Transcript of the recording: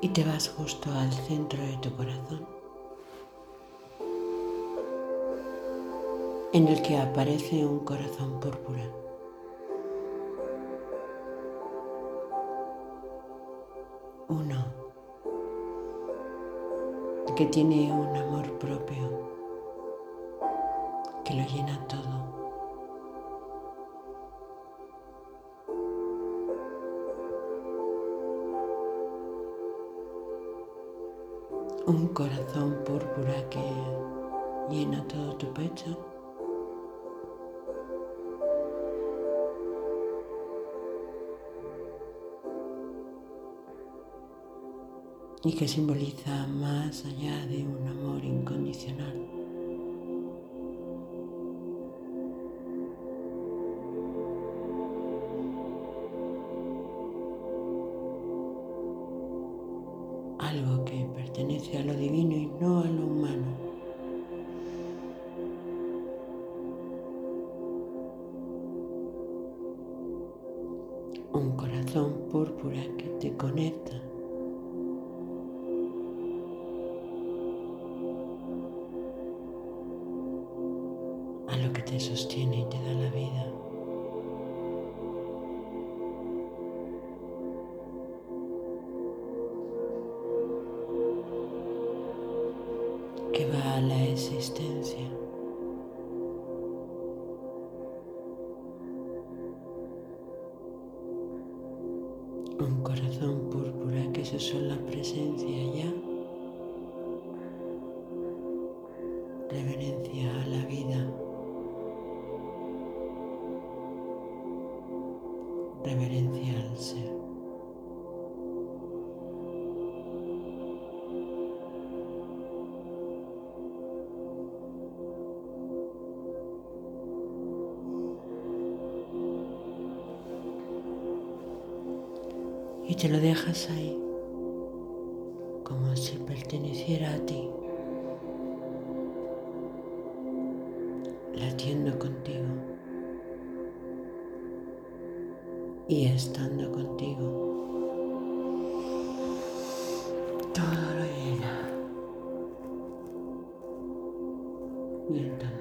y te vas justo al centro de tu corazón, en el que aparece un corazón púrpura. Uno que tiene un amor propio que lo llena todo. Un corazón púrpura que llena todo tu pecho. y que simboliza más allá de un amor incondicional. Algo que pertenece a lo divino y no a lo humano. Un corazón púrpura que te conecta a lo que te sostiene y te da la vida. Que va a la existencia. Un corazón púrpura que es solo la presencia ya. Reverencia a la vida. Reverencia al ser. y te lo dejas ahí, como si perteneciera a ti, latiendo contigo y estando contigo. Todo lo llena. Y entonces